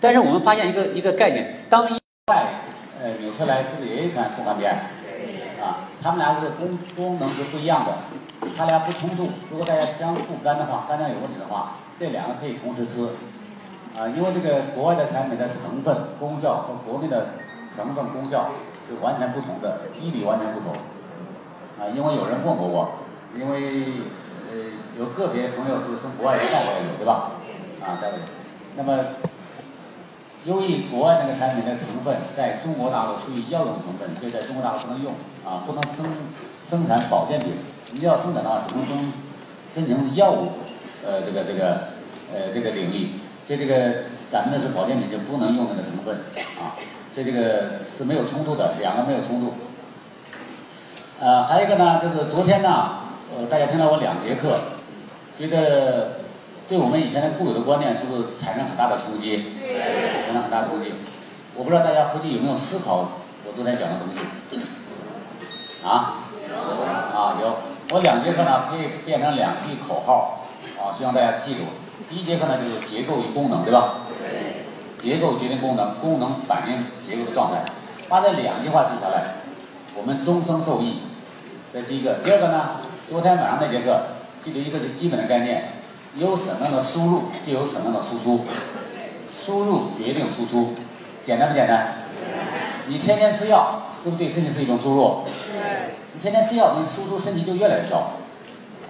但是我们发现一个一个概念，当一外呃纽崔莱是不是也有可能复方边？啊，他们俩是功功能是不一样的，它俩不冲突。如果大家相互干的话，肝脏有问题的话，这两个可以同时吃。啊，因为这个国外的产品的成分功效和国内的成分功效是完全不同的，机理完全不同。啊，因为有人问过我，因为呃有个别朋友是从国外带过来的，对吧？啊，带过来。那么，由于国外那个产品的成分在中国大陆属于药用成分，所以在中国大陆不能用，啊，不能生生产保健品。你要生产的话，只能生申请药物，呃，这个这个呃这个领域。所以这个咱们的是保健品就不能用那个成分啊，所以这个是没有冲突的，两个没有冲突。呃，还有一个呢，就是昨天呢，呃，大家听了我两节课，觉得对我们以前的固有的观念是不是产生很大的冲击？对。产生很大冲击。我不知道大家回去有没有思考我昨天讲的东西？啊？有。啊，有。我两节课呢可以变成两句口号，啊，希望大家记住。第一节课呢就是结构与功能，对吧？对。结构决定功能，功能反映结构的状态。把这两句话记下来，我们终生受益。这第一个。第二个呢，昨天晚上那节课记住一个最基本的概念：有什么样的输入，就有什么样的输出。输入决定输出，简单不简单？你天天吃药，是不是对身体是一种输入？你天天吃药，你输出身体就越来越少。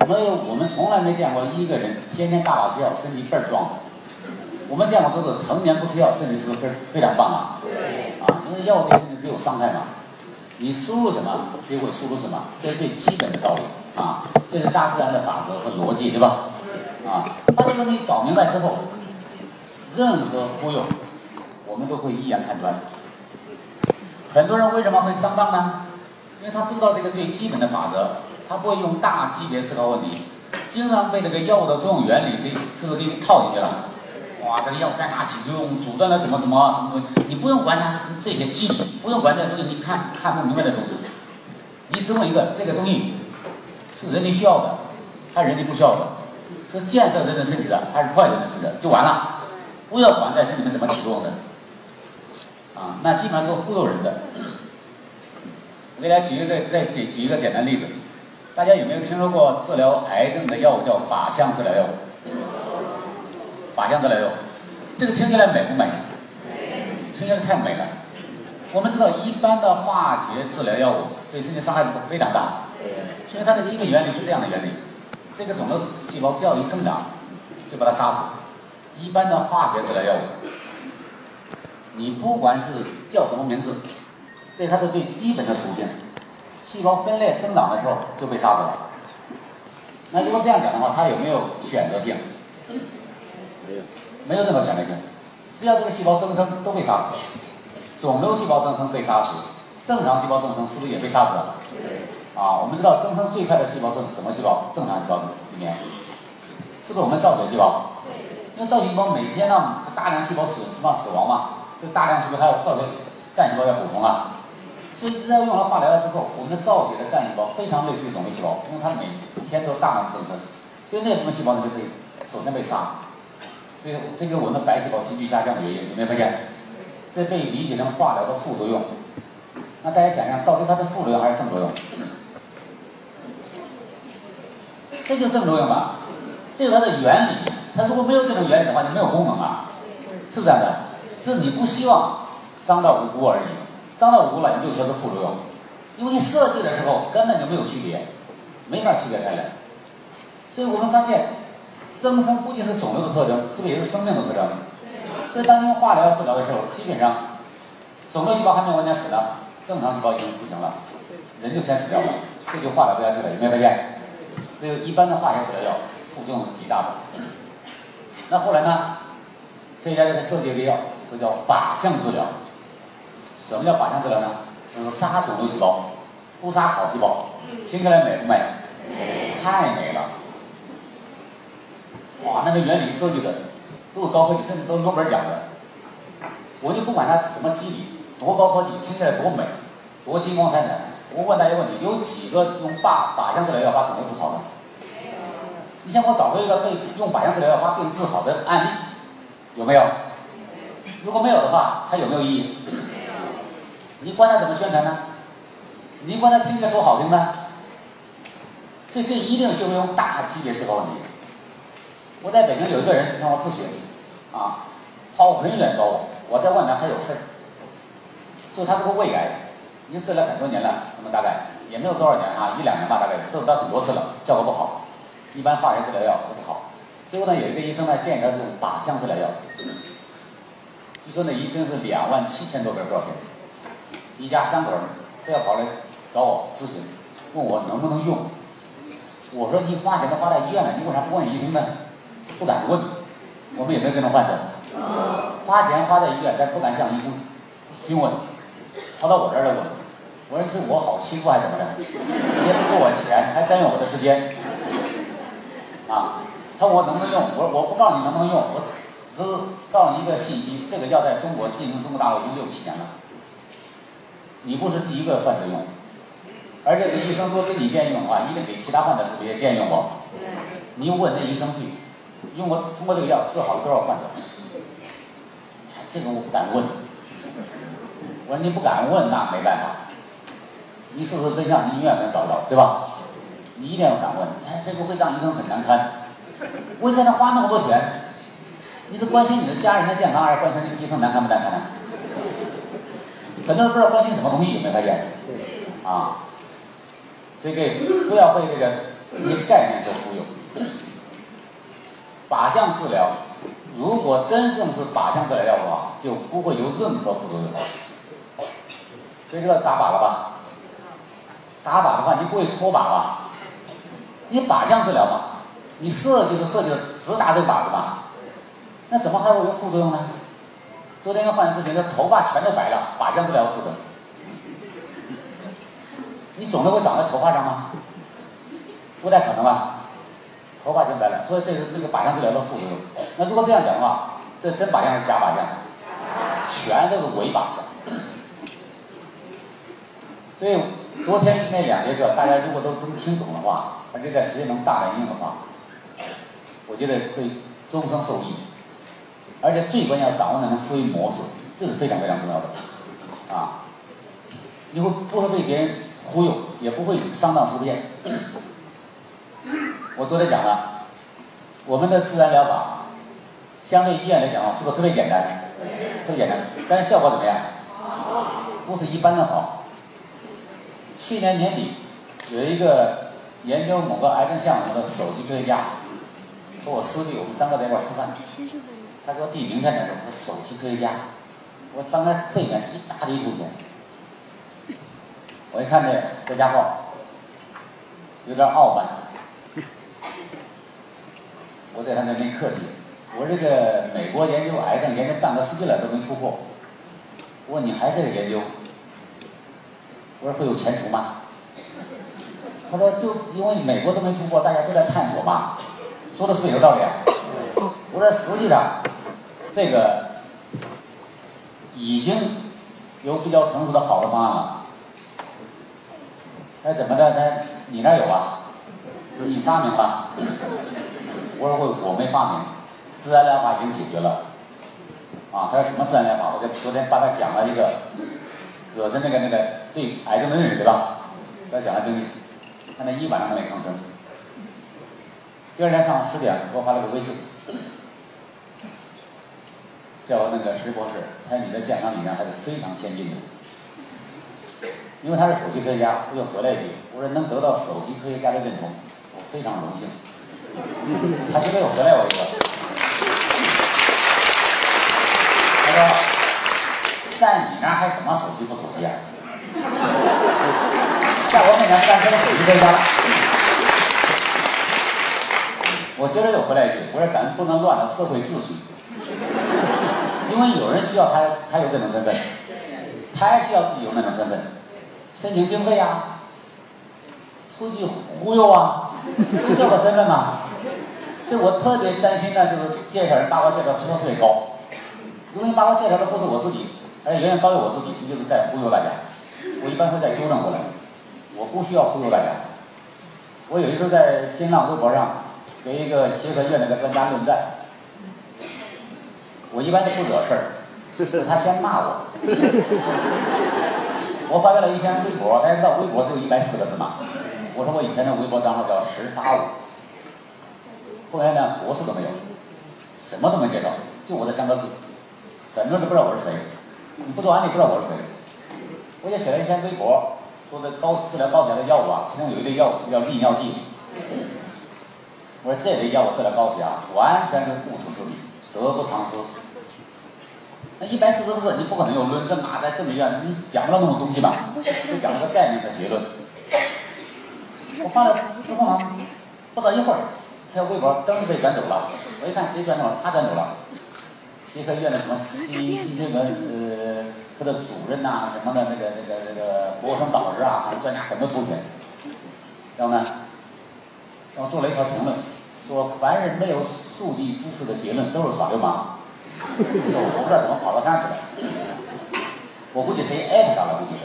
我们，我们从来没见过一个人天天大把吃药，身体倍儿壮。我们见过都是成年不吃药，身体是不是非非常棒啊？啊，因为药对身体只有伤害嘛。你输入什么，就会输出什么，这是最基本的道理啊。这是大自然的法则和逻辑，对吧？啊，把这个东西搞明白之后，任何忽悠，我们都会一眼看穿。很多人为什么会上当呢？因为他不知道这个最基本的法则。他不会用大级别思考问题，经常被这个药物的作用原理给是不是给套进去了？哇，这个药在哪起作用，阻断了什么什么什么东西？你不用管它这些机理，不用管这些东西，你看看不明白的东西。你只问一个，这个东西是人体需要的，还是人体不需要的？是建设人的身体的，还是破坏人的身体的？就完了。不要管在身体里面怎么起作用的。啊，那基本上都是忽悠人的。我给大家举一个再再举举一个简单例子。大家有没有听说过治疗癌症的药物叫靶向治疗药物？靶向治疗药，这个听起来美不美？听起来太美了。我们知道，一般的化学治疗药物对身体伤害非常大，因为它的基本原理是这样的原理：这个肿瘤细胞只要一生长，就把它杀死。一般的化学治疗药物，你不管是叫什么名字，这是它的最基本的属性。细胞分裂增长的时候就被杀死了。那如果这样讲的话，它有没有选择性？没有，没有任何选择性。只要这个细胞增生都被杀死。肿瘤细胞增生被杀死，正常细胞增生是不是也被杀死了？啊，我们知道增生最快的细胞是什么细胞？正常细胞里面，是不是我们造血细胞？因为造血细胞每天呢，大量细胞死什么死亡嘛，这大量是不是还有造血干细胞要补充啊？所以，只要用了化疗了之后，我们的造血的干细胞非常类似于肿瘤细胞，因为它每天都大量增生，所以那部分细胞呢就可以首先被杀死。所以，这个我们白细胞急剧下降的原因，有没有发现？这被理解成化疗的副作用。那大家想想，到底它是副作用还是正作用？这就是正作用嘛？这是它的原理。它如果没有这种原理的话，就没有功能啊，是不是这样的？是你不希望伤到无辜而已。伤到无辜了，你就说是副作用，因为你设计的时候根本就没有区别，没法区别开来。所以我们发现，增生不仅是肿瘤的特征，是不是也是生命的特征？所以当你用化疗治疗的时候，基本上肿瘤细胞还没有完全死呢，正常细胞已经不行了，人就先死掉了，这就化疗不下去了，有没有发现？所以一般的化学治疗药副作用是极大的。那后来呢？科学家就设计一个药，这叫靶向治疗。什么叫靶向治疗呢？只杀肿瘤细胞，不杀好细胞。听起来美不美？太美了！哇，那个原理设计的都是高科技，甚至都是诺贝尔奖的。我就不管它什么机理，多高科技，听起来多美，多金光闪闪。我问大家一个问题：有几个用靶靶向治疗药把肿瘤治好的？你先给我找出一个被用靶向治疗药把病治好的案例，有没有？如果没有的话，它有没有意义？你管它怎么宣传呢？你管它听起来多好听呢？所以这一定是会用大级别思考问题。我在北京有一个人向我咨询，啊，跑很远找我，我在外面还有事儿，所以他这个胃癌已经治了很多年了，那么大概也没有多少年啊，一两年吧，大概治了很多次了，效果不好，一般化学治疗药都不好。最后呢，有一个医生呢建议他用靶向治疗药，据说那医生是两万七千多根多少钱？一家三口人非要跑来找我咨询，问我能不能用。我说你花钱都花在医院了，你为啥不问医生呢？不敢问。我们有没有这种患者？花钱花在医院，但不敢向医生询问，跑到我这儿来问。我说是我好欺负还是怎么着？也不给我钱，还占用我的时间。啊，他问我能不能用？我说我不告诉你能不能用，我只告诉你一个信息：这个药在中国进行中国大陆已经六七年了。你不是第一个患者用，而且这医生说给你建议用的话，一定给其他患者是也建议用过？你问那医生去，用过通过这个药治好了多少患者？这个我不敢问。我说你不敢问，那没办法。你事实真相，你医院能找到，对吧？你一定要敢问。哎，这个会让医生很难堪。我在那花那么多钱，你是关心你的家人的健康，还是关心这个医生难堪不难堪呢？很多人不知道关心什么东西，有没有发现？啊，这个不要被这个一些概念所忽悠。靶向治疗，如果真正是靶向治疗药的话，就不会有任何副作用。所以说打靶了吧？打靶的话，你不会脱靶吧？你靶向治疗嘛，你设计的设计的直打这个靶子嘛，那怎么还会有副作用呢？昨天一个患者咨询，他头发全都白了，靶向治疗治的。你肿瘤会长在头发上吗？不太可能吧？头发全白了，所以这是这个靶向治疗的副作用。那如果这样讲的话，这真靶向还是假靶向？全都是伪靶向。所以昨天那两节课，大家如果都都听懂的话，而且在实践中大胆应用的话，我觉得会终生受益。而且最关键要掌握那种思维模式，这是非常非常重要的，啊，你会不会被别人忽悠，也不会上当受骗。我昨天讲了，我们的自然疗法，相对医院来讲啊，是不是特别简单？特别简单，但是效果怎么样？不是一般的好。去年年底，有一个研究某个癌症项目的首席科学家，和我师弟，我们三个在一块吃饭。他给我递名片的时候，他首席科学家，我翻开背面一大堆图片，我一看这这家伙有点傲慢，我在他那没客气，我说这个美国研究癌症研究半个世纪了都没突破，我说你还在研究，我说会有前途吗？他说就因为美国都没突破，大家都在探索嘛，说的是不是有道理啊？我说实际上。这个已经有比较成熟的好的方案了，那怎么的？他你那有啊？你发明了？我说我我没发明，自然疗法已经解决了。啊，他说什么自然疗法？我就昨天帮他讲了一个葛森那个那个对癌症的认识，对吧？他讲了病例，他那一晚上都没吭声。第二天上午十点给我发了个微信。叫那个石博士，他说你的健康理念还是非常先进的，因为他是首席科学家，我就回来一句，我说能得到首席科学家的认同，我非常荣幸。他就给我回来我一个，他说，在你那儿还什么手机不手机啊？在我面前干成了首席科学家了。我接着又回来一句，我说咱不能乱了社会秩序。因为有人需要他，他有这种身份，他也需要自己有那种身份，申请经费啊，出去忽悠啊，就这个身份嘛。所以我特别担心呢，就是介绍人把我介绍出特别高。如果把我介绍的不是我自己，而远远高于我自己，你就是在忽悠大家。我一般会在纠正过来，我不需要忽悠大家。我有一次在新浪微博上给一个协和医院那个专家论战。我一般都不惹事儿，他先骂我。我发表了一篇微博，大家知道微博只有一百四个字嘛？我说我以前的微博账号叫十八五，后来呢，博士都没有，什么都没介绍，就我这三个字，很多人都不知道我是谁，你不做案例不知道我是谁。我就写了一篇微博，说的高治疗高血压的药物啊，其中有一类药物是叫利尿剂。我说这类药物治疗高血压完全是不辞之理，得不偿失。那一百四十个字，你不可能有论证啊，在证据啊，你讲不了那种东西吧？就讲了个概念和结论。我发了之后呢，不到一会儿，这条微博噔被转走了。我一看谁转走了，他转走了。协和医院的什么心心血管呃他的主任呐，什么的那个那个那个博士生导师啊，反正专家很多同学。然后呢，然后做了一条评论，说凡是没有数据支持的结论都是耍流氓。说我不知道怎么跑到那儿去了，我估计谁艾特他了，估计是，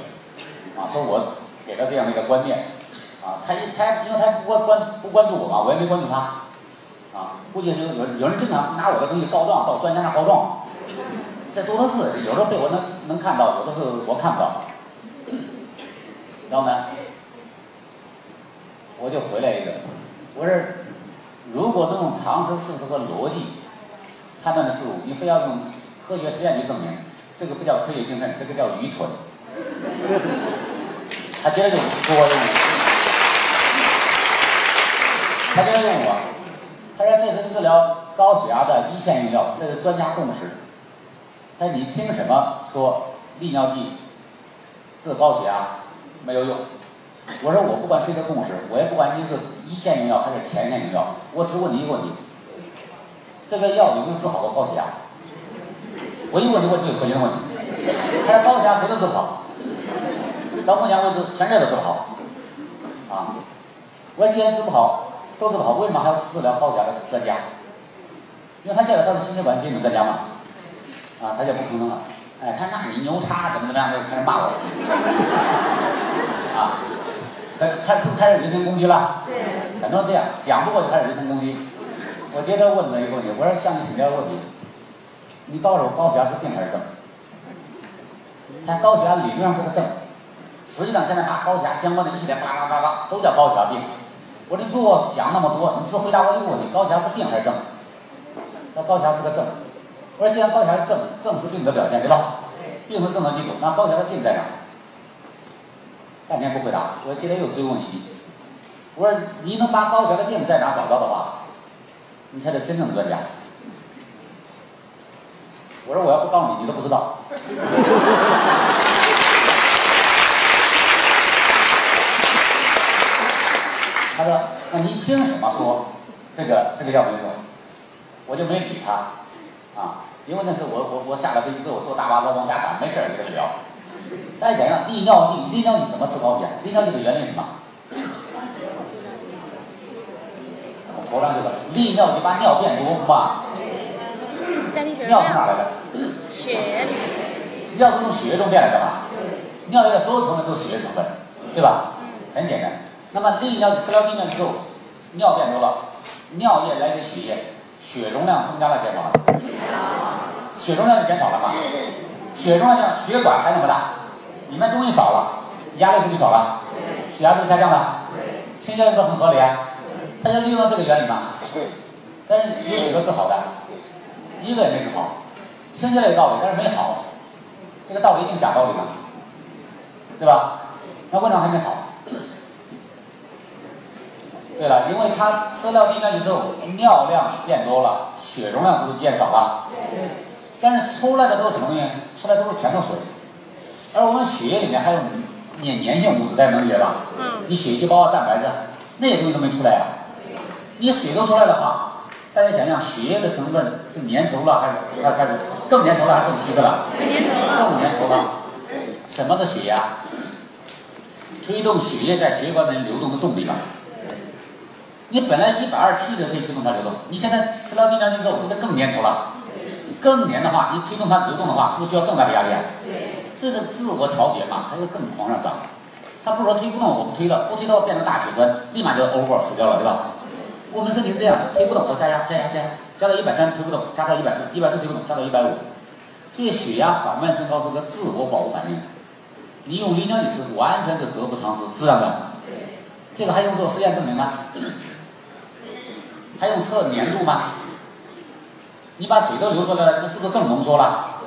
啊，说我给他这样的一个观念，啊，他一他因为他不关关不关注我嘛，我也没关注他，啊，估计是有有人经常拿我的东西告状到专家那告状，这多的是，有时候被我能能看到，有的是我看不到，然后呢，我就回来一个，我说如果能用常识、事实和逻辑。判断的事物，你非要用科学实验去证明，这个不叫科学精神，这个叫愚蠢。他接着就说我，他接着问我，他说这是治疗高血压的一线用药，这是专家共识。他说你凭什么说利尿剂治高血压没有用？我说我不管谁的共识，我也不管你是一线用药还是前线用药，我只问你一个问题。这个药有没有治好过高血压？我一问就问最核心的问题。他说高血压谁都治不好，到目前为止全世界都治不好。啊，我既然治不好，都治不好，为什么还要治疗高血压的专家？因为他叫他是心血管病的专家嘛。啊，他就不吭声了。哎，他那你牛叉怎么怎么样，就开始骂我。啊，开开始开始人身攻击了。对。很多这样讲不过就开始人身攻击。我接着问他一个问题，我说向你请教个问题，你告诉我高血压是病还是症？他高血压理论上是个症，实际上现在把高血压相关的一系列叭叭叭叭都叫高血压病。我说你不给我讲那么多，你只回答我一个问题：高血压是病还是症？那高血压是个症。我说既然高血压是症，症是病的表现，对吧？病是症的基础，那高血压的病在哪？半天不回答，我今天又追问一句，我说你能把高血压的病在哪找到的话？你才是真正的专家。我说我要不告诉你，你都不知道。他说：“那你凭什么说这个这个药没用？”我就没理他，啊，因为那是我我我下了飞机之后坐大巴车往家赶，没事儿就跟他聊。大家想想，利尿剂利尿剂怎么治高血压？利尿剂的原理是什么？头上这个利尿剂把尿变多嘛？尿从哪来的？血。尿是从血液中变来的嘛？尿液的所有成分都是血液成分，对吧？很简单。那么利尿剂治疗利尿剂之后，尿变多了，尿液来自血液，血容量增加了减少了？血容量就减少了嘛？血容量血管还那么大，里面东西少了，压力是不是少了？血压是不是下降了？听起来是不是很合理啊？大家利用这个原理嘛，但是有几个治好的，一个也没治好，听起来有道理，但是没好，这个道理一定假道理嘛，对吧？那为什么还没好？对了，因为它吃了利尿剂之后，尿量变多了，血容量是不是变少了？但是出来的都是什么东西？出来都是全是水，而我们血液里面还有粘粘性物质，大家能理解吧？嗯。你血细胞、蛋白质那些东西都没出来啊。你水都出来的话，大家想想，血液的成分是粘稠了还是还还是更粘稠了还是更稀释了？更粘稠了。更粘稠了。什么是血压？推动血液在血管内流动的动力吧。你本来一百二七就可以推动它流动，你现在吃了利尿剂之后，是不是更粘稠了？更粘的话，你推动它流动的话，是不是需要更大的压力啊？对。这是自我调节嘛，它就更往上涨。它不是说推不动我不推了，不推的话变成大血栓，立马就 over 死掉了，对吧？我们身体是这样的，推不动，我加压，加压，加压，加到一百三推不动，加到一百四，一百四推不动，加到一百五。所以血压缓慢升高是个自我保护反应，你用利尿剂是完全是得不偿失，是这样的。这个还用做实验证明吗？还用测粘度吗？你把水都流出来了，那是不是更浓缩了？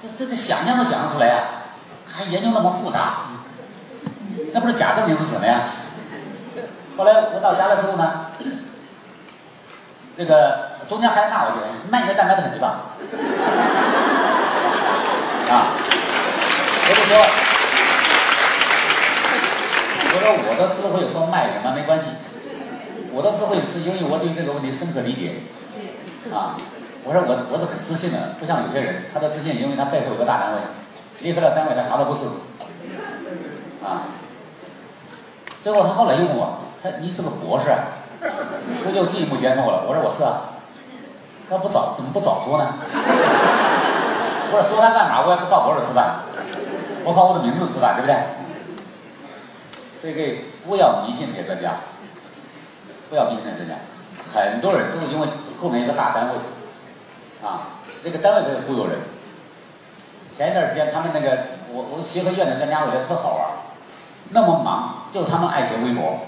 这这这想象都想象出来呀，还研究那么复杂，那不是假证明是什么呀？后来我到家了之后呢，那个中间还骂我一句，卖你的蛋白粉去吧？啊，我就说，我说我的智慧说卖什么没关系，我的智慧是因为我对这个问题深刻理解。啊，我说我我是很自信的，不像有些人，他的自信因为他背后有个大单位，离开了单位他啥都不是。啊，最后他后来又问我，他你是个博士？我就进一步检讨我了，我说我是啊，那不早怎么不早说呢？我说说他干嘛？我也不靠博士吃饭，我靠我的名字吃饭，对不对？所以不要迷信这些专家，不要迷信这些专家，很多人都是因为。后面一个大单位，啊，那个单位在忽悠人。前一段时间，他们那个我我协和医院的专家，我觉得特好玩那么忙，就他们爱写微博。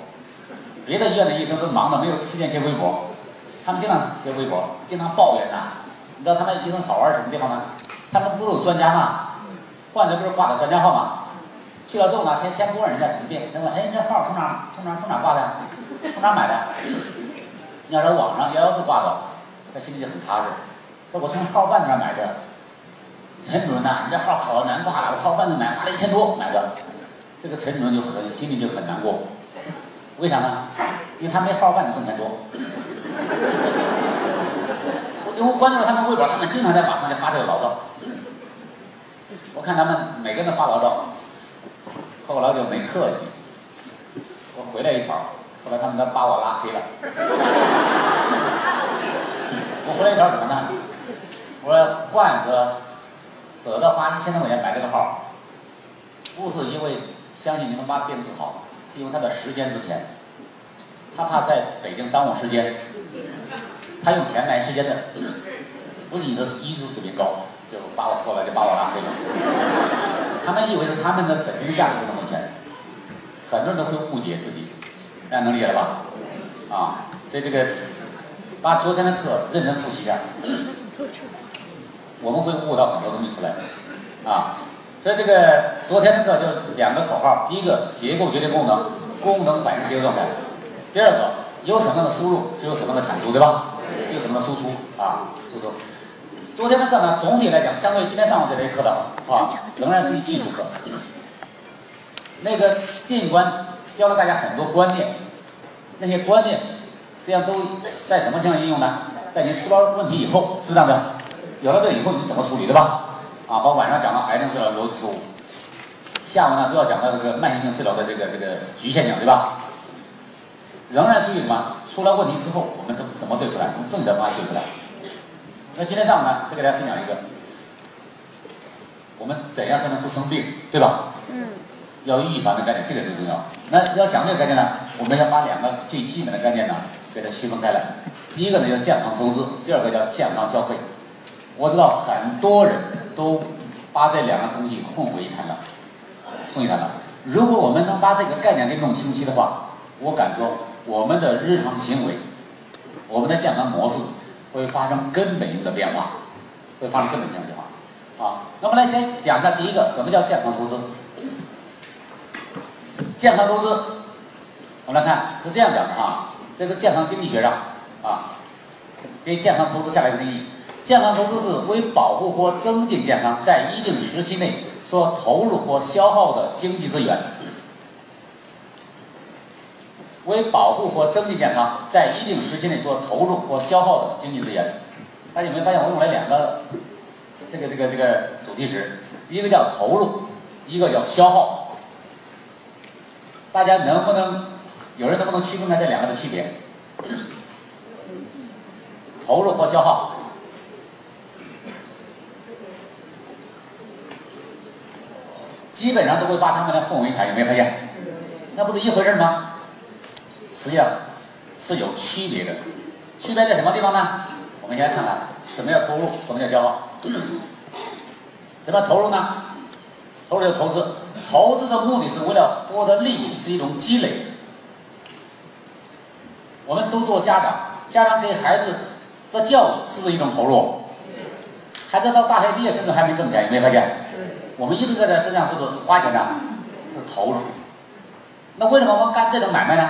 别的医院的医生都忙的没有时间写微博，他们经常写微博，经常抱怨呐。你知道他们医生好玩什么地方吗？他们不是有专家吗？患者不是挂的专家号吗？去了之后呢，先先不问人家什么病，先问，哎，你这号从哪从哪从哪挂的？从哪买的？你要在网上幺幺四挂的，他心里就很踏实。说我从号贩子那买的，陈主任呐，你这号可难挂，我号贩子买花了一千多买的，这个陈主任就很心里就很难过。为啥呢？因为他没号贩子挣钱多。因为我关注了他们微博，他们经常在网上就发这个牢骚。我看他们每个人都发牢骚，后来就没客气。我回来一条。后来他们都把我拉黑了。我回来一条什么呢？我说患者舍得花一千多块钱买这个号，不是因为相信你能把病治好，是因为他的时间值钱。他怕在北京耽误时间，他用钱买时间的，不是你的医术水平高，就把我后来就把我拉黑了。他们以为是他们的本身的价值是那么钱，很多人都会误解自己。大家能理解了吧？啊，所以这个把昨天的课认真复习一下，我们会悟到很多东西出来。啊，所以这个昨天的课就两个口号：第一个，结构决定功能，功能反映结构状态；第二个，有什么样的输入就有什么样的产出，对吧？就什么的输出啊？输出。昨天的课呢，总体来讲，相对于今天上午这节课的啊，仍然是技术课。那个尽管。教了大家很多观念，那些观念实际上都在什么情况应用呢？在你出了问题以后，是这样的，有了病以后你怎么处理，对吧？啊，包括晚上讲到癌症治疗逻辑错误，下午呢都要讲到这个慢性病治疗的这个这个局限性，对吧？仍然属于什么？出了问题之后，我们怎怎么对出来？从正确方法对出来。那今天上午呢，再给大家分享一个，我们怎样才能不生病，对吧？嗯。要预防的概念，这个最重要。那要讲这个概念呢，我们要把两个最基本的概念呢，给它区分开来。第一个呢叫健康投资，第二个叫健康消费。我知道很多人都把这两个东西混为一谈了，混为一谈了。如果我们能把这个概念给弄清晰的话，我敢说，我们的日常行为，我们的健康模式会发生根本性的变化，会发生根本性的变化。啊，那么来先讲一下第一个，什么叫健康投资？健康投资，我们来看是这样讲的哈，这个健康经济学上啊，给健康投资下了一个定义：健康投资是为保护或增进健康，在一定时期内所投入或消耗的经济资源。为保护或增进健康，在一定时期内所投入或消耗的经济资源。大家有没有发现我用了两个这个这个这个主题词？一个叫投入，一个叫消耗。大家能不能有人能不能区分开这两个的区别？投入和消耗，基本上都会把他们的混为一谈，有没有发现？那不是一回事吗？实际上是有区别的，区别在什么地方呢？我们先看看什么叫投入，什么叫消耗。怎么投入呢？投入就投资，投资的目的是为了获得利益，是一种积累。我们都做家长，家长给孩子的教育是不是一种投入？孩子到大学毕业甚至还没挣钱，有没有发现？我们一直在这身上是不是花钱的？是投入。那为什么我们干这种买卖呢？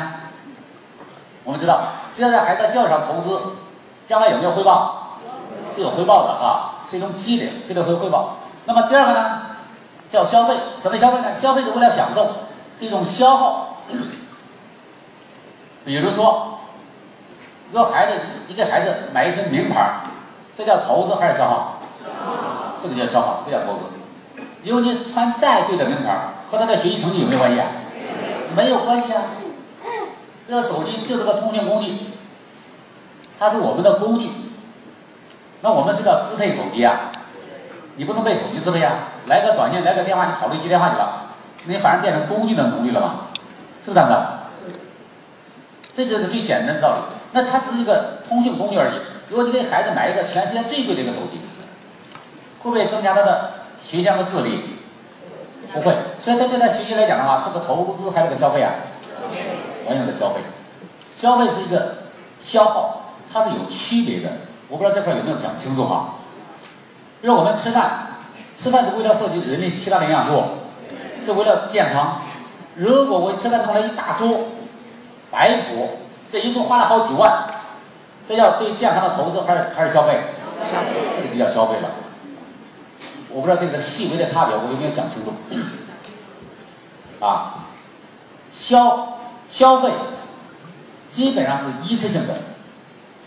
我们知道，只要在孩子的教育上投资，将来有没有回报？是有回报的啊，是一种积累，这个会回报。那么第二个呢，叫消费。什么消费呢？消费是为了享受，是一种消耗。比如说，说孩子，一个孩子买一身名牌，这叫投资还是消耗？这个叫消耗，不叫投资。因为你穿再贵的名牌，和他的学习成绩有没有关系啊？没有关系啊。这个手机就是个通讯工具，它是我们的工具。那我们是要支配手机啊，你不能被手机支配啊。来个短信，来个电话，你跑去接电话去了，你反而变成工具的奴隶了嘛？是不是这样子？这就是最简单的道理。那它只是一个通讯工具而已。如果你给孩子买一个全世界最贵的一个手机，会不会增加他的学习和智力？不会。所以他对他学习来讲的话，是个投资还是个消费啊？完全的消费。消费是一个消耗，它是有区别的。我不知道这块有没有讲清楚哈？比如我们吃饭，吃饭是为了摄取人类其他的营养素，是为了健康。如果我吃饭弄了一大桌白谱，这一桌花了好几万，这要对健康的投资还是还是消费？这个就叫消费了。我不知道这个细微的差别我有没有讲清楚？啊，消消费基本上是一次性的。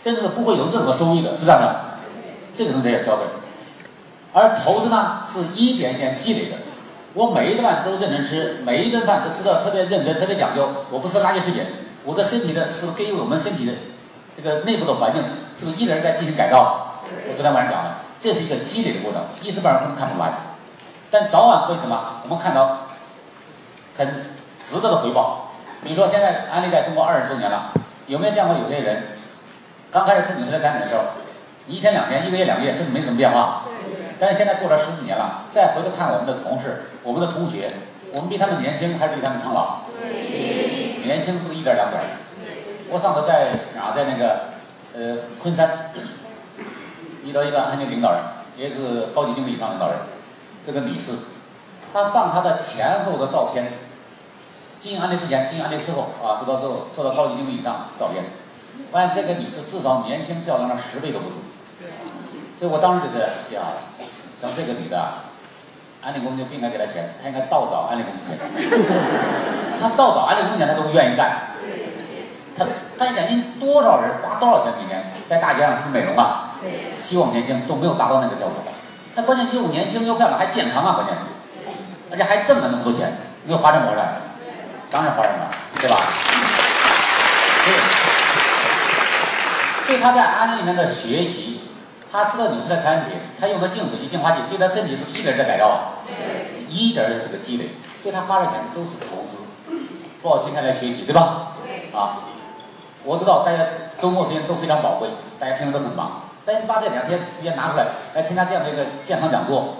甚至不会有任何收益的，是这样的，这个东西叫消费。而投资呢，是一点一点积累的。我每一顿饭都认真吃，每一顿饭都吃的特别认真、特别讲究。我不吃垃圾食品，我的身体的是根据我们身体的这个内部的环境，是不是一直在进行改造？我昨天晚上讲了，这是一个积累的过程，一时半会儿可能看不出来，但早晚会什么？我们看到很值得的回报。比如说，现在安利在中国二十周年了，有没有见过有些人？刚开始吃纽崔莱产品的时候，一天两天、一个月两个月，甚至没什么变化。但是现在过了十几年了，再回头看我们的同事、我们的同学，我们比他们年轻还是比他们苍老？年轻不是一点两点。我上次在哪，在那个呃昆山，遇到一个安全领导人，也是高级经理以上领导人，这个女士，她放她的前后的照片，进安利之前、进安利之后啊，做到做做到高级经理以上照片。发现这个女士至少年轻漂亮了十倍都不止，所以我当时觉得呀，像这个女的，安利公司就不应该给她钱，她应该倒找安利公司钱。她倒找安利公司钱，她都愿意干。她她想，您多少人花多少钱每年在大街上是不是美容啊？希望年轻都没有达到那个效果。她关键又年轻又漂亮还健康啊，关键，而且还挣了那么多钱，你说花这么多钱？当然花什么，对吧？所以他在安利里面的学习，他吃的纽崔莱产品，他用的净水器、净化器，对他身体是不是一点在改造啊？一点的是个积累，所以他花的钱都是投资，包括今天来学习，对吧？啊，我知道大家周末时间都非常宝贵，大家平时都很忙，但是把这两天时间拿出来来参加这样的一个健康讲座，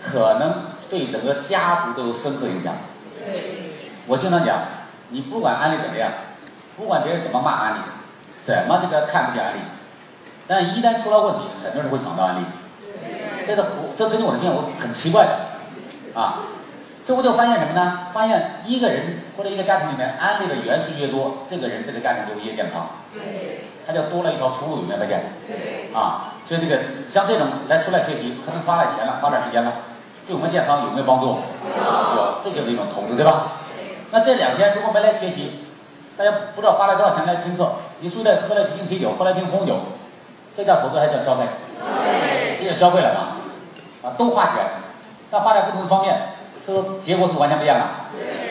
可能对整个家族都有深刻影响。我经常讲，你不管安利怎么样，不管别人怎么骂安利。怎么这个看不见安利？但一旦出了问题，很多人会想到安利。这个这根据我的经验，我很奇怪的啊。所以我就发现什么呢？发现一个人或者一个家庭里面安利的元素越多，这个人这个家庭就越健康。他就多了一条出路，有没有发现？啊，所以这个像这种来出来学习，可能花了钱了，花点时间了，对我们健康有没有帮助？有，这就是一种投资，对吧？那这两天如果没来学习，大家不知道花了多少钱来听课。你出来喝了几瓶啤酒，喝了一瓶红酒，这叫投资还叫消费？这叫消费了嘛？啊，都花钱，但花在不同的方面，是不是结果是完全不一样的？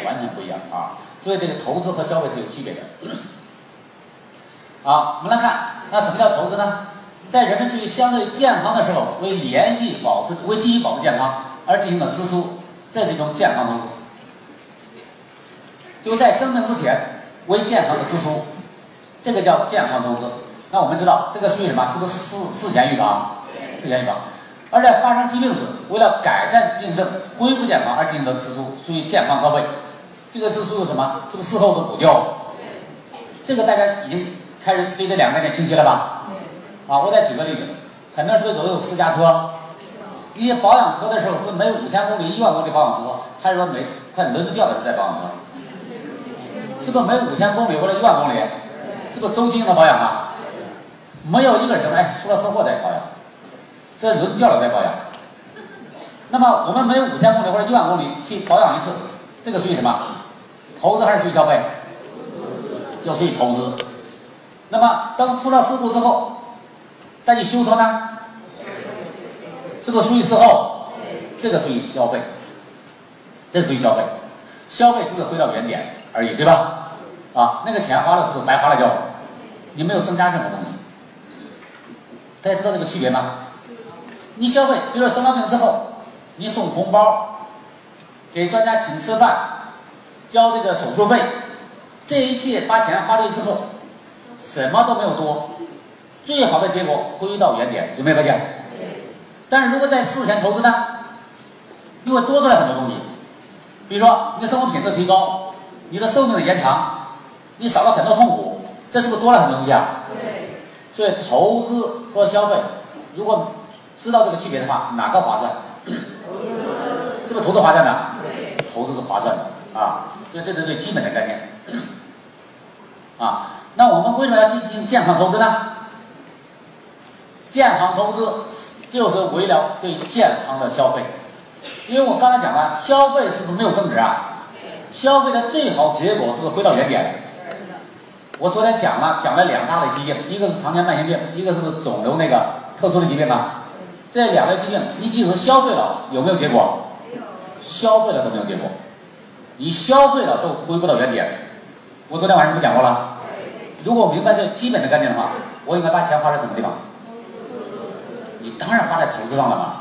完全不一样啊！所以这个投资和消费是有区别的。好，我们来看，那什么叫投资呢？在人们处于相对健康的时候，为连续保持、为继续保持健康而进行的支出，这是一种健康投资。就在生病之前为健康的支出。这个叫健康投资。那我们知道，这个属于什么？是不是事事前预防？事前预防。而在发生疾病时，为了改善病症、恢复健康而进行的支出，属于健康消费。这个是属于什么？是不是事后的补救？这个大家已经开始对这两个概念清晰了吧？啊，我再举个例子，很多人说都有私家车，你保养车的时候是每五千公里、一万公里保养车，还是说每快轮子掉的时候在保养车？是不是每五千公里或者一万公里？是不是周期性的保养啊？没有一个人说哎出了车祸再保养，这轮掉了再保养。那么我们每五千公里或者一万公里去保养一次，这个属于什么？投资还是属于消费？就属于投资。那么当出了事故之后，再去修车呢？是不是属于事后？这个属于消费，这属于消费。消费是不是回到原点而已，对吧？啊，那个钱花了是不是白花了就？你没有增加任何东西。大家知道这个区别吗？你消费，比如说生了病之后，你送红包，给专家请吃饭，交这个手术费，这一切把钱花对之后，什么都没有多，最好的结果回到原点，有没有发现？但是如果在事前投资呢，又会多出来很多东西，比如说你的生活品质提高，你的寿命的延长，你少了很多痛苦，这是不是多了很多东西啊？对。所以投资和消费，如果知道这个区别的话，哪个划算？是不是投资划算的？投资是划算的啊，所以这是最基本的概念。啊，那我们为什么要进行健康投资呢？健康投资就是为了对健康的消费，因为我刚才讲了，消费是不是没有增值啊？消费的最好结果是不是回到原点？我昨天讲了，讲了两大类疾病，一个是常见慢性病，一个是肿瘤那个特殊的疾病吧。这两类疾病，你即使消费了，有没有结果？消费了都没有结果，你消费了都回不到原点。我昨天晚上不讲过了？如果明白这基本的概念的话，我应该把钱花在什么地方？你当然花在投资上了嘛，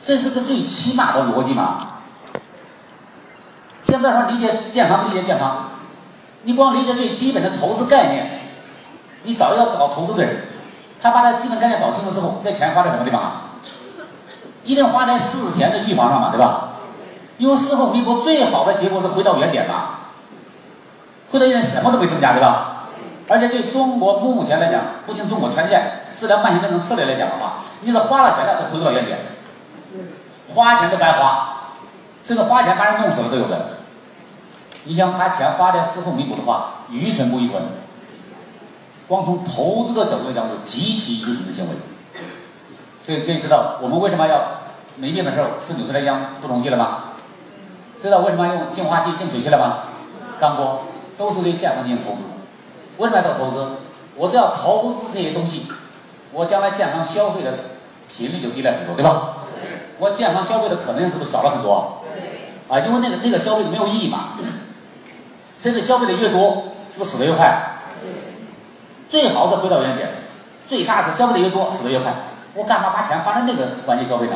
这是个最起码的逻辑嘛。现在说理解健康不理解健康，你光理解最基本的投资概念，你找一个搞投资的人，他把他基本概念搞清楚之后，这钱花在什么地方啊？一定花在事前的预防上嘛，对吧？因为事后弥补最好的结果是回到原点嘛，回到原点什么都没增加，对吧？而且对中国目前来讲，不仅中国全界治疗慢性病的策略来讲的话，你是花了钱了都回不到原点，花钱都白花，甚至花钱把人弄死了都有的。你想把钱花在事后弥补的话，愚蠢不愚蠢？光从投资的角度来讲是极其愚蠢的行为。所以可以知道，我们为什么要没病的时候吃纽崔莱浆不充剂了吗？知道为什么要用净化器、净水器了吗？干锅都是对健康进行投资。为什么要做投资？我只要投资这些东西，我将来健康消费的频率就低了很多，对吧？我健康消费的可能性是不是少了很多？啊，因为那个那个消费没有意义嘛。甚至消费的越多，是不是死的越快？最好是回到原点，最差是消费的越多，死的越快。我干嘛把钱花在那个环节消费呢？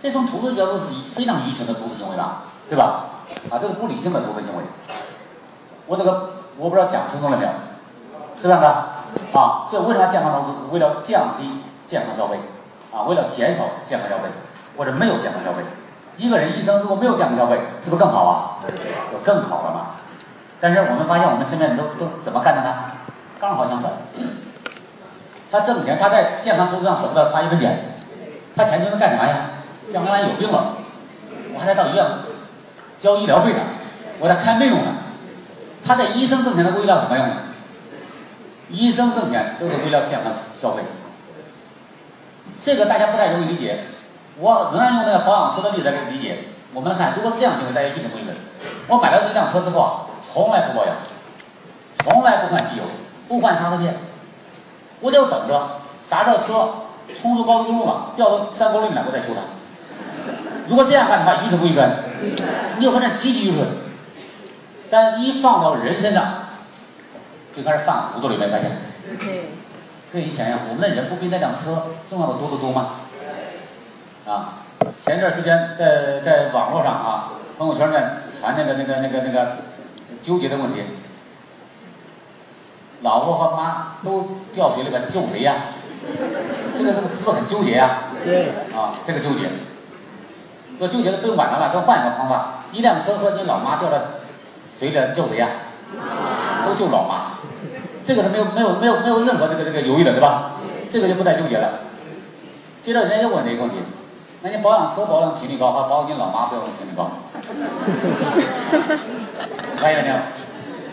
这从投资角度是非常愚蠢的投资行为吧，对吧？啊，这是不理性的投资行为。我这个我不知道讲清楚了没有？是这样的啊，所以为什么健康投资？为了降低健康消费啊，为了减少健康消费或者没有健康消费。一个人一生如果没有健康消费，是不是更好啊？就更好了嘛。但是我们发现我们身边人都都怎么干的呢？刚好相反。他挣钱，他在健康投资上舍不得花一分钱，他钱就能干啥呀？将来万一有病了，我还得到医院交医疗费呢，我得看病用呢。他在医生挣钱的为了什么用呢？医生挣钱都是为了健康消费，这个大家不太容易理解。我仍然用那个保养车的例子来理解。我们来看，如果是这样行为，大家一准不一准？我买了这辆车之后啊，从来不保养，从来不换机油，不换刹车片。我就等着刹车车冲出高速公路了，掉到山沟里面，我再修它。如果这样干的话，愚蠢不愚蠢？你就发现极其愚蠢。但一放到人身上，就开始犯糊涂了，有没发现？可以想想，我们的人不比那辆车重要的多得多吗？啊，前一段时间在在网络上啊，朋友圈里面传那个那个那个那个纠结的问题。老婆和妈都掉水里边，救谁呀？这个是不是是不是很纠结呀？对。啊，这个纠结，说纠结的不用晚了吧，咱换一个方法，一辆车和你老妈掉到水里，救谁呀？都救老妈，这个是没有没有没有没有任何这个这个犹豫的，对吧？这个就不再纠结了。接着人家又问了一个问题，那你保养车保养频率高，还保养你老妈保养频率高？还有没有？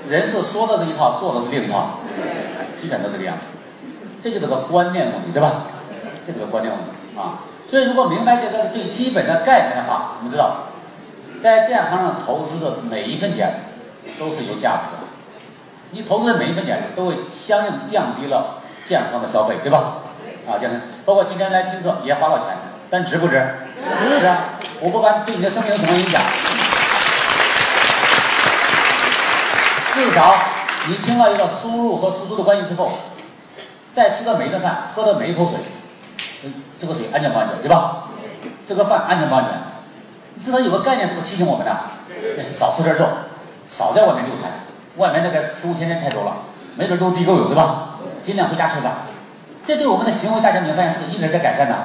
人是说的是一套，做的是另一套，基本都这个样子。这就是个观念问题，对吧？这就是个观念问题啊。所以如果明白这个最基本的概念的话，我们知道，在健康上投资的每一分钱都是有价值的。你投资的每一分钱都会相应降低了健康的消费，对吧？啊，健康，包括今天来听课也花了钱，但值不值？是啊，我不管对你的生命有什么影响。至少你听了一个输入和输出的关系之后，再吃的每一顿饭，喝的每一口水，这个水安全不安全，对吧？这个饭安全不安全？至少有个概念，是不是提醒我们的？少吃点肉，少在外面就餐，外面那个食物天天太多了，没准都是地沟油，对吧？尽量回家吃饭。这对我们的行为，大家没有发现是不是一直在改善呢？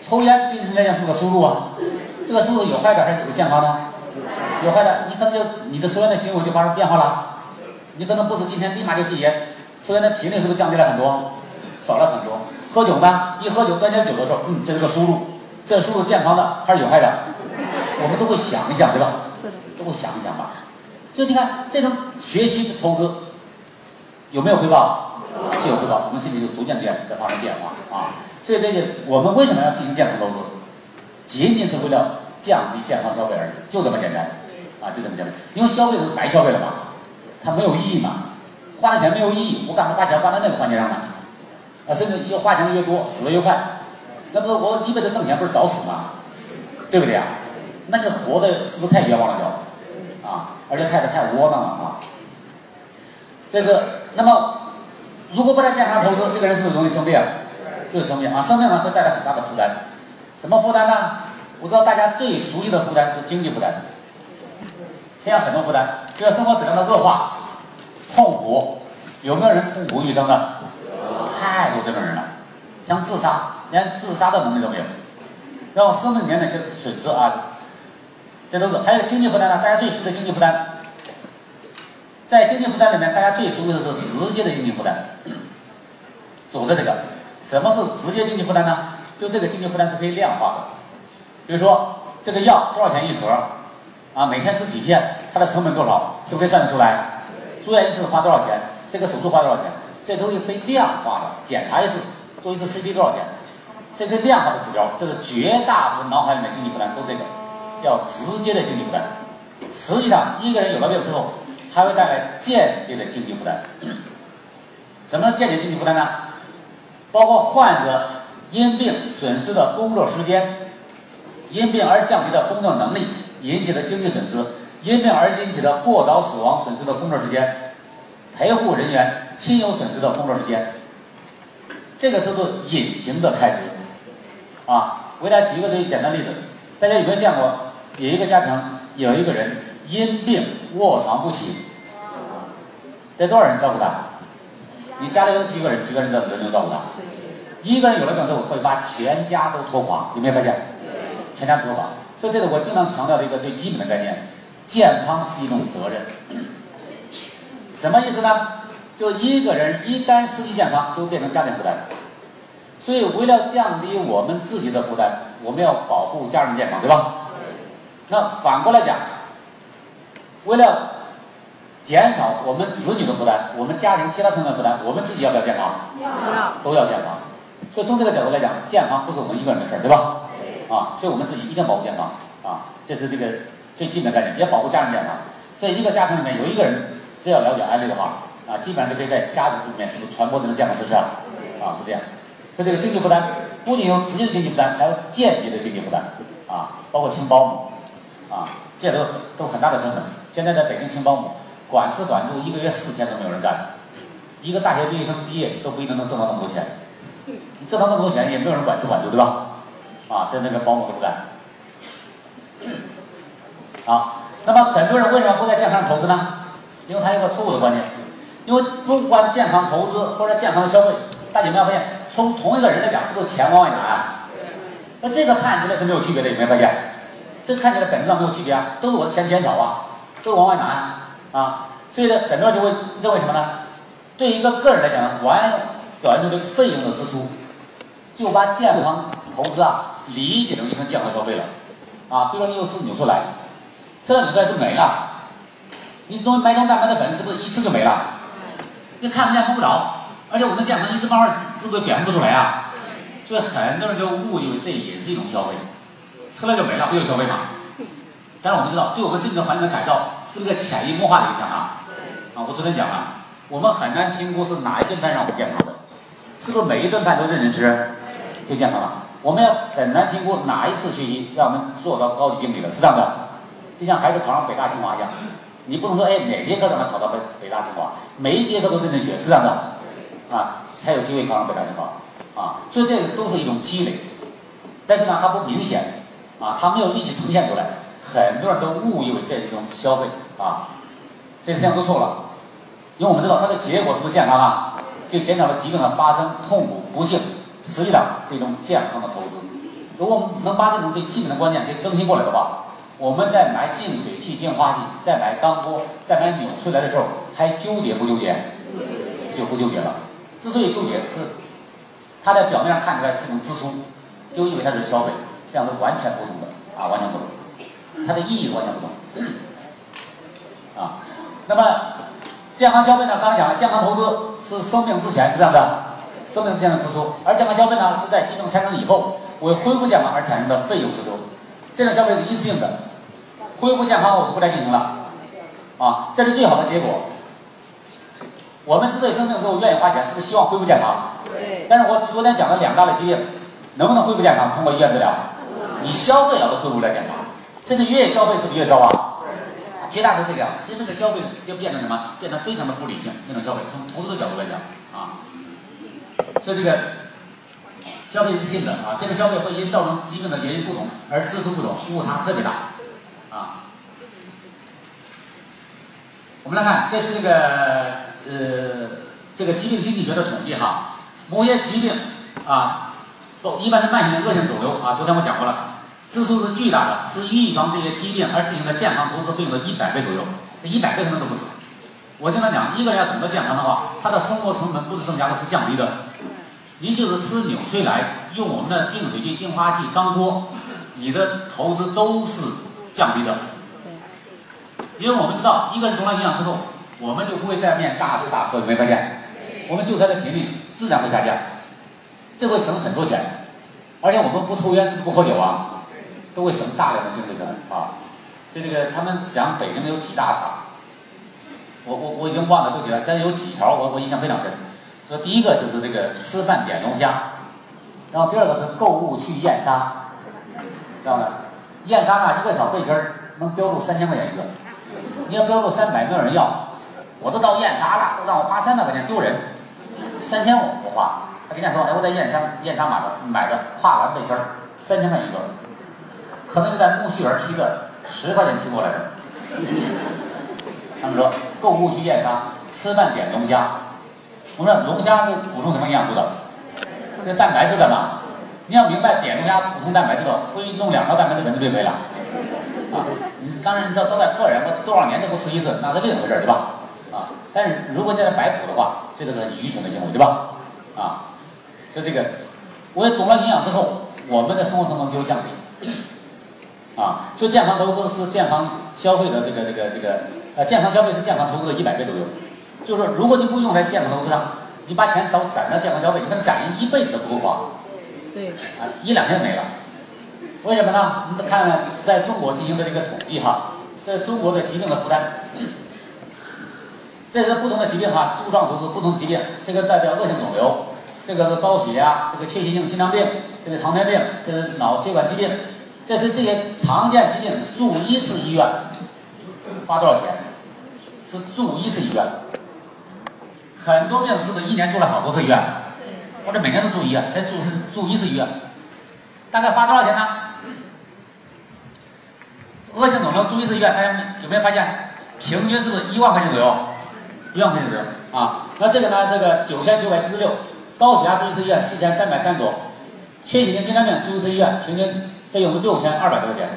抽烟对人来讲是个输入啊，这个输入有害的还是有健康的？有害的，你可能就你的抽烟的行为就发生变化了。你可能不是今天立马就戒烟，抽烟的频率是不是降低了很多，少了很多？喝酒呢，一喝酒端点酒的时候，嗯，这是个输入，这输入健康的还是有害的？我们都会想一想，对吧？都会想一想吧。所以你看，这种学习的投资有没有回报？是有回报，我们身体就逐渐变在发生变化啊。所以这个我们为什么要进行健康投资？仅仅是为了降低健康消费而已，就这么简单啊，就这么简单。因为消费是白消费了嘛。它没有意义嘛，花的钱没有意义，我干嘛把钱花在那个环节上呢？啊，甚至越花钱的越多，死的越快，那不是我一辈子挣钱不是找死吗？对不对啊？那个活的是不是太冤枉了就？啊，而且太太太窝囊了啊。这是那么，如果不在健康投资，这个人是不是容易生病？就是生病啊，生病呢会带来很大的负担。什么负担呢？我知道大家最熟悉的负担是经济负担。先要什么负担？就是生活质量的恶化，痛苦，有没有人痛苦欲生的？太多这种人了，像自杀，连自杀的能力都没有，然后生命里面那些损失啊，这都是。还有经济负担呢？大家最熟悉的经济负担，在经济负担里面，大家最熟悉的是直接的经济负担。总的这个，什么是直接经济负担呢？就这个经济负担是可以量化的，比如说这个药多少钱一盒？啊，每天吃几片，它的成本多少，是不是可以算得出来？住院一次花多少钱？这个手术花多少钱？这东西被量化了，检查一次做一次 CT 多少钱？这个量化的指标，这是绝大部分脑海里面经济负担都这个，叫直接的经济负担。实际上，一个人有了病之后，还会带来间接的经济负担。什么间接经济负担呢？包括患者因病损失的工作时间，因病而降低的工作能力。引起的经济损失，因病而引起的过早死亡损失的工作时间，陪护人员亲友损失的工作时间，这个叫做隐形的开支，啊，我给大家举一个最简单例子，大家有没有见过，有一个家庭有一个人因病卧床不起，得多少人照顾他？你家里有几个人？几个人的轮流照顾他？一个人有了病之后，会把全家都拖垮，有没有发现？全家拖垮。所以这是我经常强调的一个最基本的概念，健康是一种责任。什么意思呢？就一个人一旦失去健康，就变成家庭负担。所以为了降低我们自己的负担，我们要保护家人健康，对吧？那反过来讲，为了减少我们子女的负担，我们家庭其他成员负担，我们自己要不要健康？要，都要健康。所以从这个角度来讲，健康不是我们一个人的事儿，对吧？啊，所以我们自己一定要保护健康啊，这是这个最基本的概念，要保护家人健康。所以一个家庭里面有一个人只要了解安利的话，啊，基本上就可以在家族里面是不是传播这种健康知识啊？啊，是这样。所以这个经济负担不仅有直接的经济负担，还有间接的经济负担啊，包括请保姆啊，这都都很大的成本。现在在北京请保姆，管吃管住，一个月四千都没有人干，一个大学毕业生毕业都不一定能挣到那么多钱，挣到那么多钱也没有人管吃管住，对吧？啊，在那个保姆都不干。好，那么很多人为什么不在健康上投资呢？因为他有个错误的观念，因为不管健康投资或者健康的消费，大家有没有发现，从同一个人来讲，是不是钱往外拿呀？那这个看起来是没有区别的，有没有发现？这看起来本质上没有区别啊，都是我的钱减少啊，都往外拿呀啊。所以呢，很多人就会认为什么呢？对一个个人来讲，完表现出这个费用的支出，就把健康投资啊理解成一个健康消费了啊。比如说你有吃纽崔莱，吃了纽崔莱是没了，你东西买种蛋白的粉是不是一吃就没了？你看不见摸不着，而且我们的健康一时半会儿是不是表现不出来啊？所以很多人就误以为这也是一种消费，吃了就没了，不就消费吗？但是我们知道，对我们身体的环境的改造是一个潜移默化的影响啊。啊，我昨天讲了，我们很难评估是哪一顿饭让我们健康的，是不是每一顿饭都认真吃就健康了？我们要很难评估哪一次学习让我们做到高级经理了，是这样的。就像孩子考上北大清华一样，你不能说哎哪节课让他考到北北大清华，每一节课都认真学，是这样的，啊，才有机会考上北大清华啊。所以这个都是一种积累，但是呢，它不明显啊，它没有立即呈现出来，很多人都误以为这是一种消费啊，这实际上都错了。因为我们知道它的结果是不是健康啊？就减少了疾病的发生、痛苦、不幸，实际上是一种健康的投资。如果我们能把这种最基本的观念给更新过来的话，我们在买净水器、净化器、再买钢锅、再买纽崔莱的时候，还纠结不纠结？就不纠结了。之所以纠结，是它在表面上看起来是一种支出，就因为它是消费，实际上是完全不同的啊，完全不同，它的意义完全不同啊。那么。健康消费呢？刚才讲了，健康投资是生病之前是这样的，生命之前的支出；而健康消费呢，是在疾病产生以后，为恢复健康而产生的费用支出。这种消费是一次性的，恢复健康我就不再进行了，啊，这是最好的结果。我们之所以生病之后愿意花钱，是希望恢复健康。对。但是我昨天讲了两大类疾病，能不能恢复健康？通过医院治疗，你消费了都恢复不了健康，甚至越消费是不是越糟啊？绝大多数这样，所以那个消费就变成什么？变得非常的不理性。那种消费，从投资的角度来讲啊，所以这个消费是性的啊，这个消费会因造成疾病的原因不同而支出不同，误差特别大啊。我们来看，这是这个呃这个疾病经济学的统计哈，某些疾病啊，不一般是慢性的恶性肿瘤啊，昨天我讲过了。支出是巨大的，是预防这些疾病而进行的健康投资费用的一百倍左右，一百倍可能都不止。我经常讲，一个人要懂得健康的话，他的生活成本不是增加的，是降低的。你就是吃纽崔莱，用我们的净水器、净化器、钢锅，你的投资都是降低的。因为我们知道，一个人懂了营养之后，我们就不会在外面大吃大喝，有没有发现？我们就餐的频率自然会下降，这会省很多钱。而且我们不抽烟，是不是不喝酒啊？都会省大量的经费钱啊！就这个，他们讲北京有几大傻，我我我已经忘了都几了，但是有几条我我印象非常深。说第一个就是这个吃饭点龙虾，然后第二个是购物去验沙，知道吗？验沙呢，一个小背心儿能标注三千块钱一个，你要标注三百，没有人要。我都到验沙了，都让我花三百块钱丢人，三千我不花。他跟人家说，哎，我在验沙验沙买的买的跨栏背心儿，三千块一个。可能就在木樨园提个十块钱提过来的。他们说购物去验沙，吃饭点龙虾。我说龙虾是补充什么营养素的？这蛋白质的嘛。你要明白点龙虾补充蛋白质的，会弄两条蛋白质粉就可以了。啊，你当然你知道招待客人，我多少年都不吃一次，那是另一回事，对吧？啊，但是如果你在摆谱的话，这个是很愚蠢的行为，对吧？啊，就这个，我也懂了营养之后，我们的生活成本就会降低。啊，所以健康投资是健康消费的这个这个这个呃，健康消费是健康投资的一百倍左右。就是说，如果你不用在健康投资上，你把钱都攒到健康消费，你看攒一辈子都不够花。对。啊，一两天没了。为什么呢？我们看在中国进行的这个统计哈，这是中国的疾病的负担。这是不同的疾病哈，柱状图是不同疾病，这个代表恶性肿瘤，这个是高血压，这个缺血性心脏病，这个糖尿病，这是脑血管疾病。这是这些常见疾病住一次医院花多少钱？是住一次医院。很多病是不是一年住了好多次医院？或者每年都住医院？还住是住一次医院，大概花多少钱呢？恶性肿瘤住一次医院，大家有没有发现？平均是不是一万块钱左右？一万块钱左右啊？那这个呢？这个九千九百七十六，高血压住一次医院四千三百三十多。千禧年心脏病住一次医院平均费用是六千二百多块钱，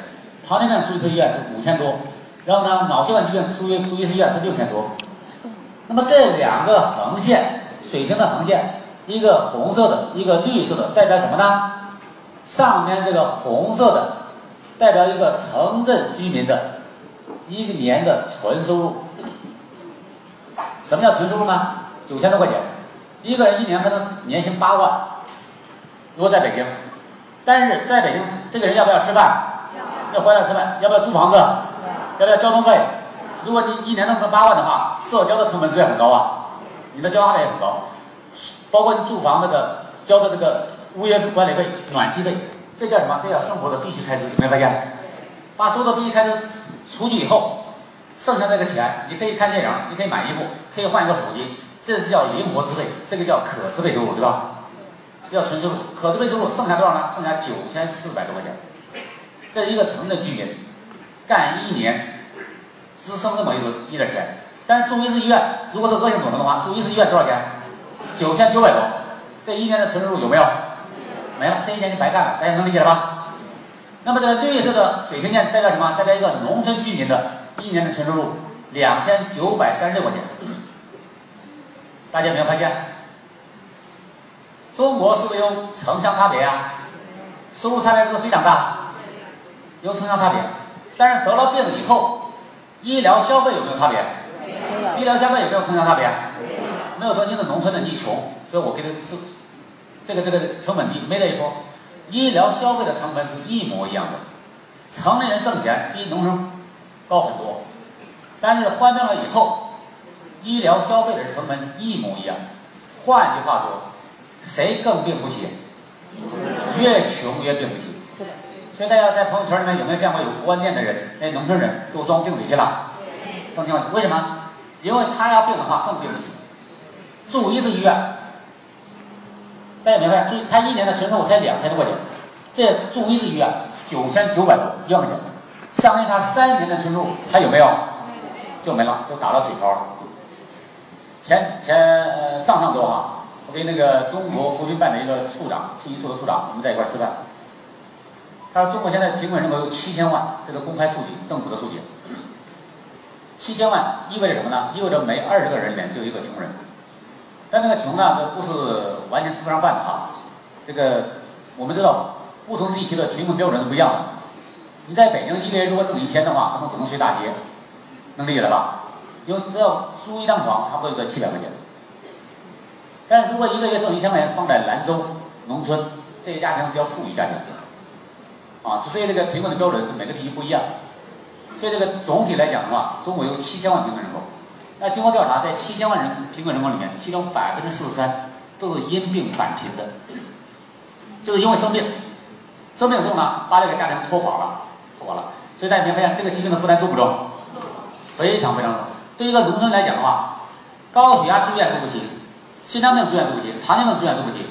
糖尿病住一次医院是五千多，然后呢，脑血管疾病住一住一次医院是六千多。那么这两个横线，水平的横线，一个红色的，一个绿色的，代表什么呢？上面这个红色的，代表一个城镇居民的一个年的纯收入。什么叫纯收入呢？九千多块钱，一个人一年可能年薪八万。如果在北京，但是在北京，这个人要不要吃饭？要回来吃饭，要不要租房子？要不要交通费？如果你一年能挣八万的话，社交的成本是不是很高啊？你的交花费也很高，包括你住房那个交的这个物业管理费、暖气费，这叫什么？这叫生活的必须开支，有没有发现？把所有的必须开支除去以后，剩下这个钱，你可以看电影，你可以买衣服，可以换一个手机，这是叫灵活支配，这个叫可支配收入，对吧？要纯收入，可支配收入剩下多少呢？剩下九千四百多块钱。这一个城镇居民干一年只剩这么一个一点钱，但是住一次医院，如果是恶性肿瘤的话，住一次医院多少钱？九千九百多。这一年的纯收入有没有？没了，这一年就白干了。大家能理解了吧？那么这绿色的水平线代表什么？代表一个农村居民的一年的纯收入两千九百三十六块钱。大家有没有发现？中国是不是有城乡差别呀？收入差别是不是非常大？有城乡差别，但是得了病以后，医疗消费有没有差别？没有。医疗消费有没有城乡差别？没有说你是农村的你穷，所以我给他是这个这个成本低，没得说。医疗消费的成本是一模一样的，城里人挣钱比农村高很多，但是患病了以后，医疗消费的成本是一模一样。换句话说。谁更病不起？越穷越病不起。所以大家在朋友圈里面有没有见过有观念的人？那农村人都装净水去了，装净水。为什么？因为他要病的话更病不起。住一次医院，大家明白？住他一年的纯收入才两千多块钱，这住一次医院九千九百多一万块钱，相当于他三年的纯收入还有没有？就没了，就打了水漂了。前前上上周啊。我跟那个中国扶贫办的一个处长，信息处的处长，我们在一块吃饭。他说：“中国现在贫困人口有七千万，这个公开数据，政府的数据。七千万意味着什么呢？意味着每二十个人里面就有一个穷人。但那个穷呢，这不是完全吃不上饭的啊。这个我们知道，不同地区的贫困标准是不一样的。你在北京一个月如果挣一千的话，可能只能睡大街，能理解了吧？因为只要租一张床，差不多就得七百块钱。”但如果一个月挣一千块钱放在兰州农村，这些家庭是要富裕家庭，啊，所以这个贫困的标准是每个地区不一样。所以这个总体来讲的话，中国有七千万贫困人口。那经过调查，在七千万人贫困人口里面，其中百分之四十三都是因病返贫的，就是因为生病，生病之后呢，把这个家庭拖垮了，拖垮了。所以大家没发现这个疾病的负担重不重？非常非常重。对一个农村来讲的话，高血压住院住不起。心脏病住院住不起，糖尿病住院住不起，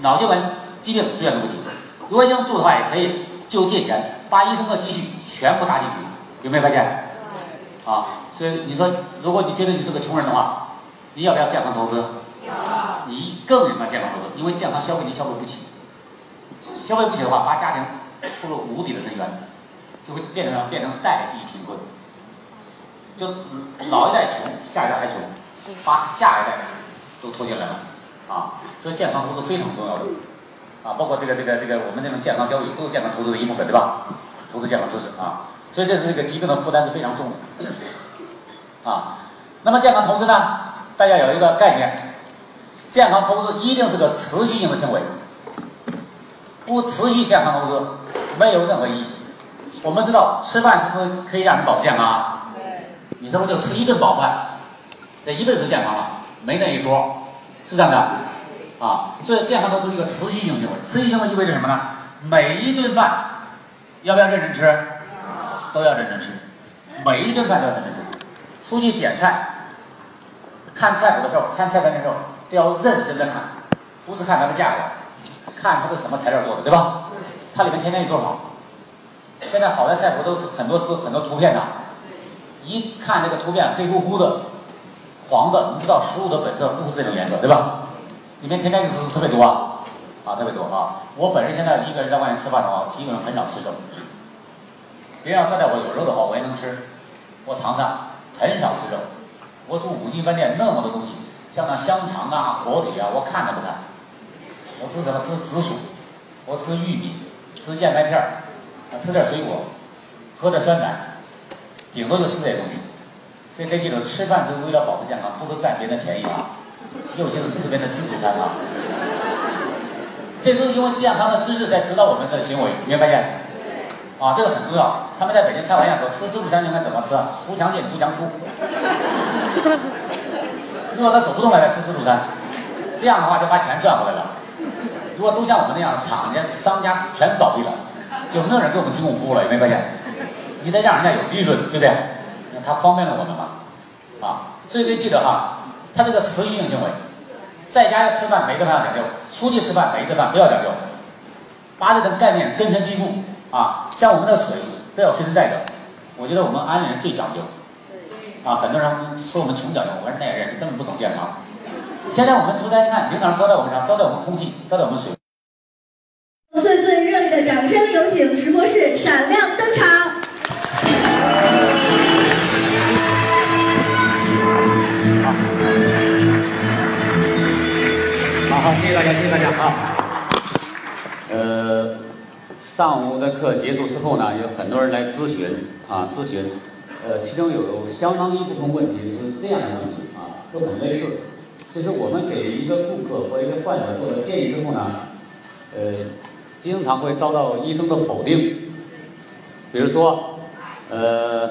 脑血管疾病住院住不起。如果想住的话，也可以就借钱，把医生的积蓄全部搭进去，有没有发现？啊，所以你说，如果你觉得你是个穷人的话，你要不要健康投资？你更应该健康投资，因为健康消费你消费不起，消费不起的话，把家庭拖入无底的深渊，就会变成变成代际贫困，就老一代穷，下一代还穷，把下一代。都拖进来了，啊，所以健康投资非常重要的，啊，包括这个这个这个我们这种健康教育都是健康投资的一部分，对吧？投资健康知识啊，所以这是一个疾病的负担是非常重的，啊，那么健康投资呢，大家有一个概念，健康投资一定是个持续性的行为，不持续健康投资没有任何意义。我们知道吃饭是不是可以让人保持健康？对，你是不是就吃一顿饱饭，这一辈子就健康了？没那一说，是这样的，啊，所以健康都是一个持续性行为。持续性意味着什么呢？每一顿饭要不要认真吃？都要认真吃，每一顿饭都要认真吃。出去点菜，看菜谱的时候，看菜单的时候都要认真的看，不是看它的价格，看它是什么材料做的，对吧？它里面添加有多少？现在好的菜谱都很多是很多图片的，一看这个图片黑乎乎的。黄的，你知道食物的本色不是这种颜色，对吧？里面添加剂是特别多啊？啊，特别多啊。我本人现在一个人在外面吃饭的话，基本上很少吃肉。别人要招待我有肉的话，我也能吃。我尝尝，很少吃肉。我住五星饭店，那么多东西，像那香肠啊、火腿啊，我看都不看。我吃什么？吃紫薯，我吃玉米，吃燕麦片儿，吃点水果，喝点酸奶，顶多就吃这些东西。所以各位记住，吃饭是为了保持健康，不是占别人的便宜啊，尤其是吃别人的自助餐啊。这都是因为健康的知识在指导我们的行为，没有发现？啊，这个很重要。他们在北京开玩笑说，吃自助餐应该怎么吃啊？扶墙进，扶墙出。饿得走不动了再吃自助餐，这样的话就把钱赚回来了。如果都像我们那样，厂家、商家全倒闭了，就没有人给我们提供服务了，有没有发现？你得让人家有利润，对不对？他方便了我们嘛，啊，所以可以记得哈，它这个持续性行为，在家吃饭每一顿饭要讲究，出去吃饭每一顿饭都要讲究，把这个概念根深蒂固啊。像我们的水都要随身带着，我觉得我们安人最讲究，啊，很多人说我们穷讲究，我说那人根本不懂健康。现在我们出差，看领导人招待我们啥？招待我们空气，招待我们水。最最热烈的掌声，有请直播室闪亮登场。谢谢大家，谢谢大家啊。呃，上午的课结束之后呢，有很多人来咨询啊，咨询。呃，其中有相当一部分问题是这样的问题啊，都很类似。就是我们给一个顾客或一个患者做了建议之后呢，呃，经常会遭到医生的否定。比如说，呃，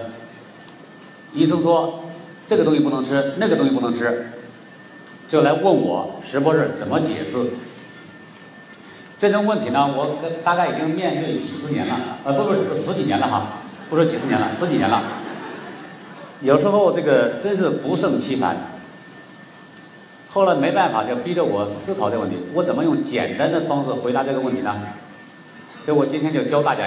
医生说这个东西不能吃，那个东西不能吃。就来问我石博士怎么解释这种问题呢？我大概已经面对几十年了，呃，不不是十几年了哈，不是几十年了，十几年了。有时候这个真是不胜其烦。后来没办法，就逼着我思考这个问题，我怎么用简单的方式回答这个问题呢？所以我今天就教大家。